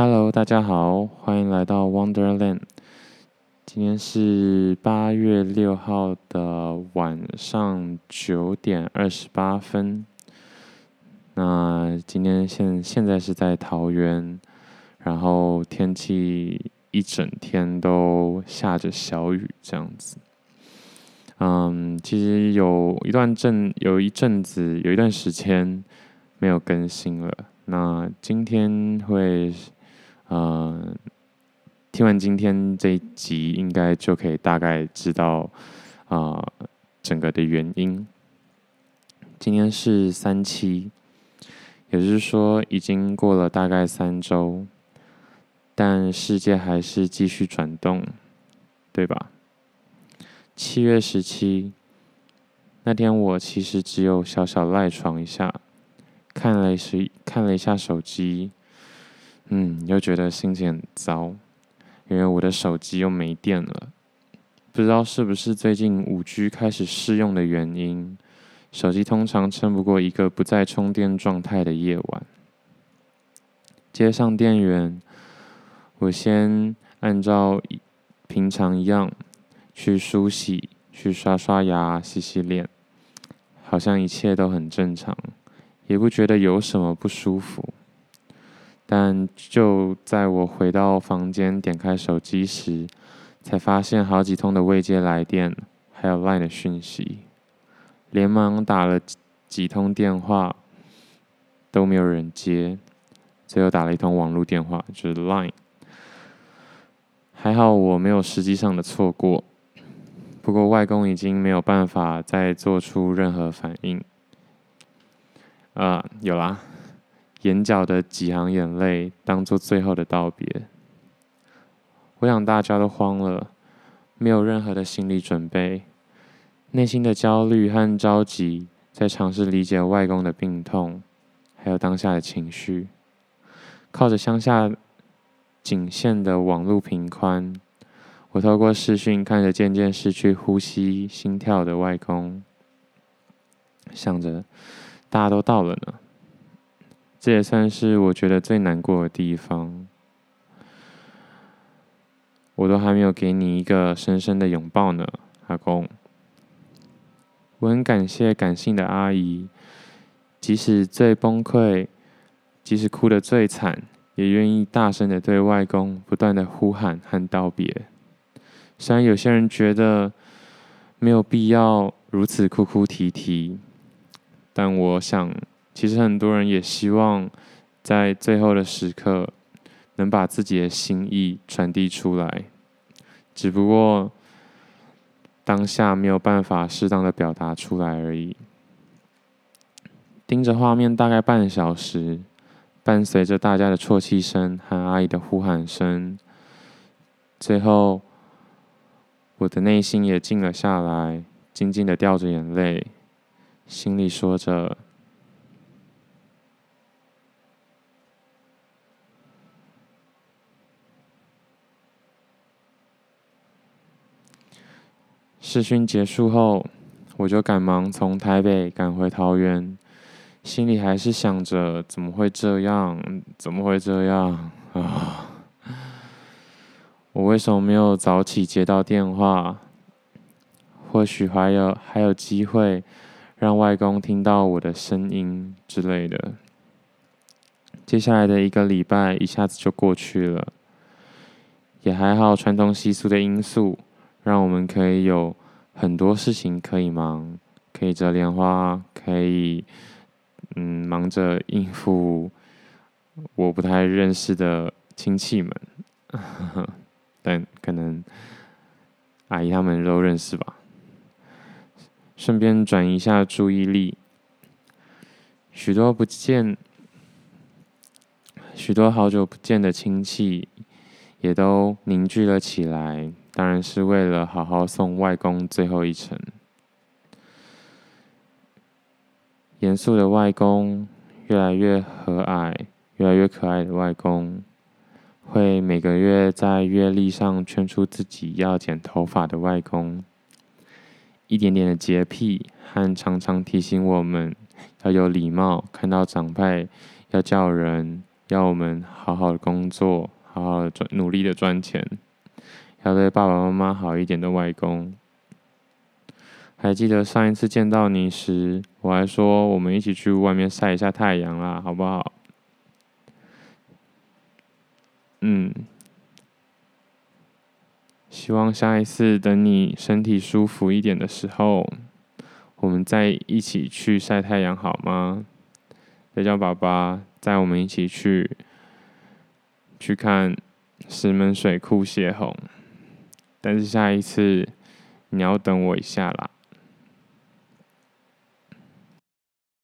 Hello，大家好，欢迎来到 Wonderland。今天是八月六号的晚上九点二十八分。那今天现现在是在桃园，然后天气一整天都下着小雨，这样子。嗯，其实有一段阵有一阵子有一段时间没有更新了。那今天会。呃，听完今天这一集，应该就可以大概知道啊、整个的原因。今天是三七，也就是说已经过了大概三周，但世界还是继续转动，对吧？七月十七那天，我其实只有小小赖床一下，看了是看了一下手机。嗯，又觉得心情很糟，因为我的手机又没电了。不知道是不是最近五 G 开始试用的原因，手机通常撑不过一个不在充电状态的夜晚。接上电源，我先按照平常一样去梳洗、去刷刷牙、洗洗脸，好像一切都很正常，也不觉得有什么不舒服。但就在我回到房间，点开手机时，才发现好几通的未接来电，还有 LINE 的讯息，连忙打了几通电话，都没有人接，最后打了一通网络电话，就是 LINE。还好我没有实际上的错过，不过外公已经没有办法再做出任何反应。啊，有啦。眼角的几行眼泪，当做最后的道别。我想大家都慌了，没有任何的心理准备，内心的焦虑和着急，在尝试理解外公的病痛，还有当下的情绪。靠着乡下仅限的网络频宽，我透过视讯看着渐渐失去呼吸、心跳的外公，想着大家都到了呢。这也算是我觉得最难过的地方。我都还没有给你一个深深的拥抱呢，阿公。我很感谢感性的阿姨，即使最崩溃，即使哭得最惨，也愿意大声的对外公不断的呼喊和道别。虽然有些人觉得没有必要如此哭哭啼啼，但我想。其实很多人也希望在最后的时刻能把自己的心意传递出来，只不过当下没有办法适当的表达出来而已。盯着画面大概半小时，伴随着大家的啜泣声和阿姨的呼喊声，最后我的内心也静了下来，静静的掉着眼泪，心里说着。试训结束后，我就赶忙从台北赶回桃园，心里还是想着怎么会这样？怎么会这样啊？我为什么没有早起接到电话？或许还有还有机会让外公听到我的声音之类的。接下来的一个礼拜一下子就过去了，也还好，传统习俗的因素。让我们可以有很多事情可以忙，可以折莲花，可以嗯忙着应付我不太认识的亲戚们，但可能阿姨他们都认识吧。顺便转移一下注意力，许多不见，许多好久不见的亲戚也都凝聚了起来。当然是为了好好送外公最后一程。严肃的外公，越来越和蔼、越来越可爱的外公，会每个月在月历上圈出自己要剪头发的外公，一点点的洁癖和常常提醒我们要有礼貌，看到长辈要叫人，要我们好好的工作，好好的赚，努力的赚钱，要对爸爸妈妈好一点的外公。还记得上一次见到你时，我还说我们一起去外面晒一下太阳啦，好不好？嗯。希望下一次等你身体舒服一点的时候，我们再一起去晒太阳好吗？再叫爸爸带我们一起去去看石门水库泄洪，但是下一次你要等我一下啦。